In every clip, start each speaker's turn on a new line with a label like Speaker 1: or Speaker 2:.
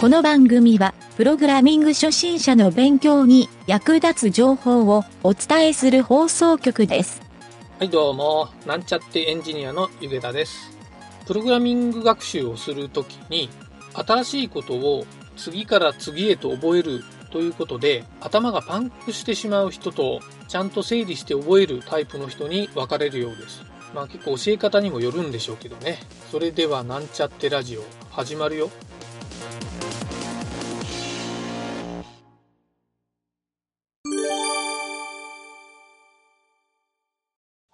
Speaker 1: この番組は、プログラミング初心者の勉強に役立つ情報をお伝えする放送局です。
Speaker 2: はいどうも、なんちゃってエンジニアのゆげたです。プログラミング学習をするときに、新しいことを次から次へと覚えるということで、頭がパンクしてしまう人と、ちゃんと整理して覚えるタイプの人に分かれるようです。まあ結構教え方にもよるんでしょうけどね。それではなんちゃってラジオ、始まるよ。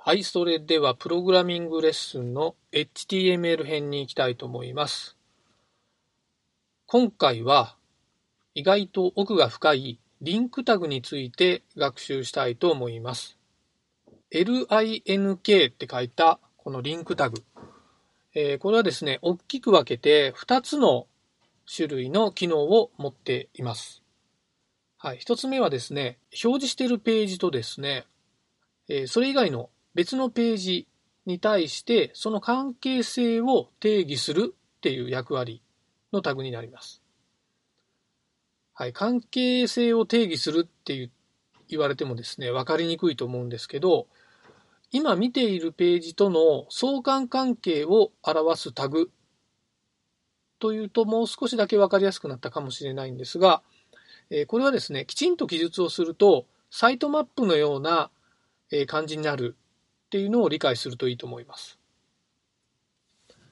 Speaker 2: はい、それではプログラミングレッスンの HTML 編に行きたいと思います。今回は意外と奥が深いリンクタグについて学習したいと思います。LINK って書いたこのリンクタグ。えーこれはですね、大きく分けて2つの種類の機能を持っています。はい、1つ目はですね、表示しているページとですね、えーそれ以外の別のページに対してその関係性を定義するっていう役割のタグになります。はい、関係性を定義するって言われてもですね、わかりにくいと思うんですけど、今見ているページとの相関関係を表すタグというともう少しだけわかりやすくなったかもしれないんですが、えこれはですね、きちんと記述をすると、サイトマップのような感じになるっていうのを理解するといいと思います。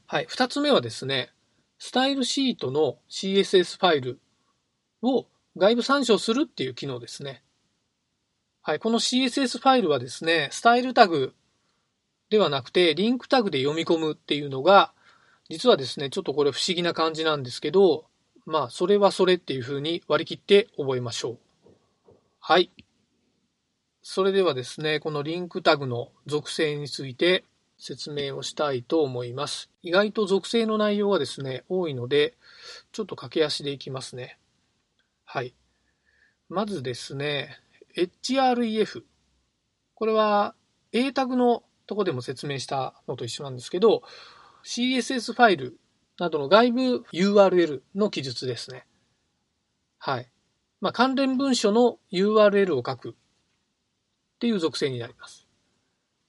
Speaker 2: はい。二つ目はですね、スタイルシートの CSS ファイルを外部参照するっていう機能ですね。はい。この CSS ファイルはですね、スタイルタグではなくて、リンクタグで読み込むっていうのが、実はですね、ちょっとこれ不思議な感じなんですけど、まあ、それはそれっていう風に割り切って覚えましょう。はい。それではですね、このリンクタグの属性について説明をしたいと思います。意外と属性の内容がですね、多いので、ちょっと駆け足でいきますね。はい。まずですね、href。これは A タグのとこでも説明したのと一緒なんですけど、CSS ファイルなどの外部 URL の記述ですね。はい。まあ、関連文書の URL を書くっていう属性になります。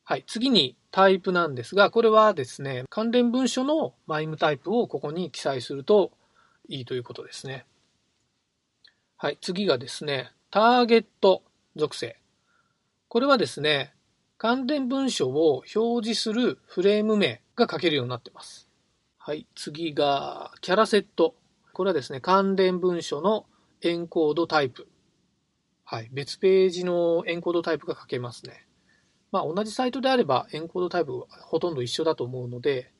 Speaker 2: はい。次にタイプなんですが、これはですね、関連文書のマイムタイプをここに記載するといいということですね。はい。次がですね、ターゲット属性。これはですね、関連文書を表示するフレーム名が書けるようになってます。はい。次がキャラセット。これはですね、関連文書のエンコードタイプ。はい。別ページのエンコードタイプが書けますね。まあ、同じサイトであればエンコードタイプはほとんど一緒だと思うので、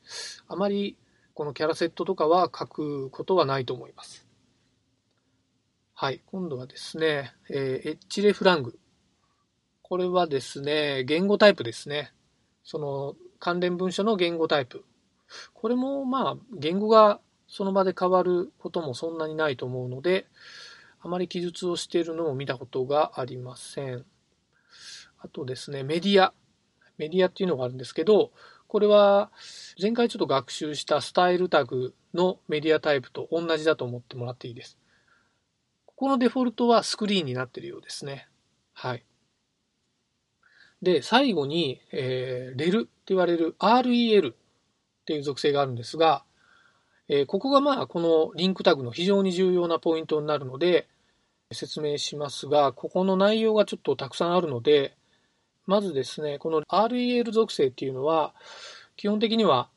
Speaker 2: あまりこのキャラセットとかは書くことはないと思います。はい。今度はですね、えー、エッジレフラング。これはですね、言語タイプですね。その関連文書の言語タイプ。これもまあ、言語がその場で変わることもそんなにないと思うので、あまり記述をしているのを見たことがありません。あとですね、メディア。メディアっていうのがあるんですけど、これは前回ちょっと学習したスタイルタグのメディアタイプと同じだと思ってもらっていいです。ここのデフォルトはスクリーンになっているようですね。はい。で、最後に、えー、REL って言われる REL っていう属性があるんですが、えーここがまあこのリンクタグの非常に重要なポイントになるので説明しますが、ここの内容がちょっとたくさんあるので、まずですね、この REL 属性っていうのは基本的には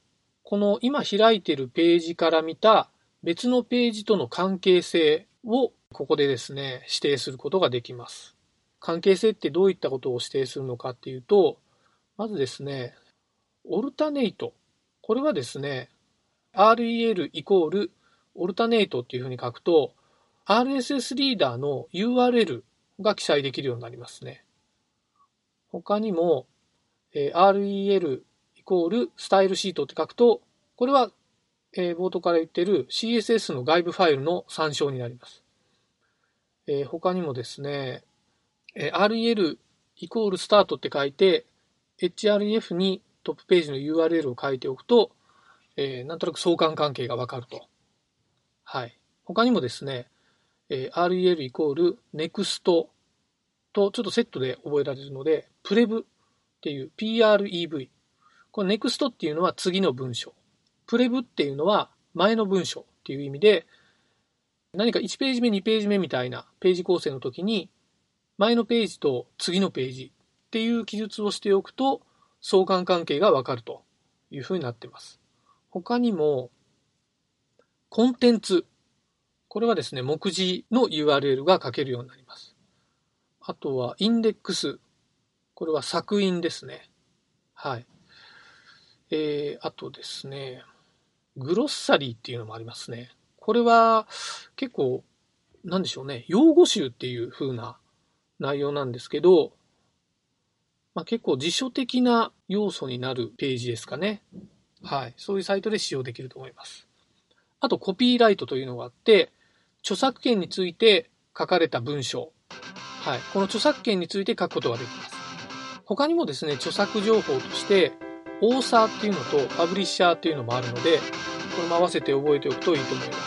Speaker 2: この今開いているページから見た別のページとの関係性をここでですね、指定することができます。関係性ってどういったことを指定するのかっていうと、まずですね、オルタネイト。これはですね、rel イコールオルタネイトっていうふうに書くと、RSS リーダーの URL が記載できるようになりますね。他にも、えー rel イコールスタイルシートって書くと、これは、えー冒頭から言ってる CSS の外部ファイルの参照になります。えー他にもですね、えー rel イコールスタートって書いて、href にトップページの URL を書いておくと、えーなんとなく相関関係がわかると。はい。他にもですね、えー、REL イコール NEXT とちょっとセットで覚えられるので、プレブっていう PREV。この NEXT っていうのは次の文章。プレブっていうのは前の文章っていう意味で、何か1ページ目、2ページ目みたいなページ構成の時に、前のページと次のページっていう記述をしておくと、相関関係がわかるというふうになっています。他にも、コンテンツ。これはですね、目次の URL が書けるようになります。あとは、インデックス。これは作品ですね。はい。えー、あとですね、グロッサリーっていうのもありますね。これは結構、なんでしょうね、用語集っていう風な内容なんですけど、まあ、結構辞書的な要素になるページですかね。はい。そういうサイトで使用できると思います。あと、コピーライトというのがあって、著作権について書かれた文章。はい。この著作権について書くことができます。他にもですね、著作情報として、オーサーっていうのとパブリッシャーっていうのもあるので、これも合わせて覚えておくといいと思います。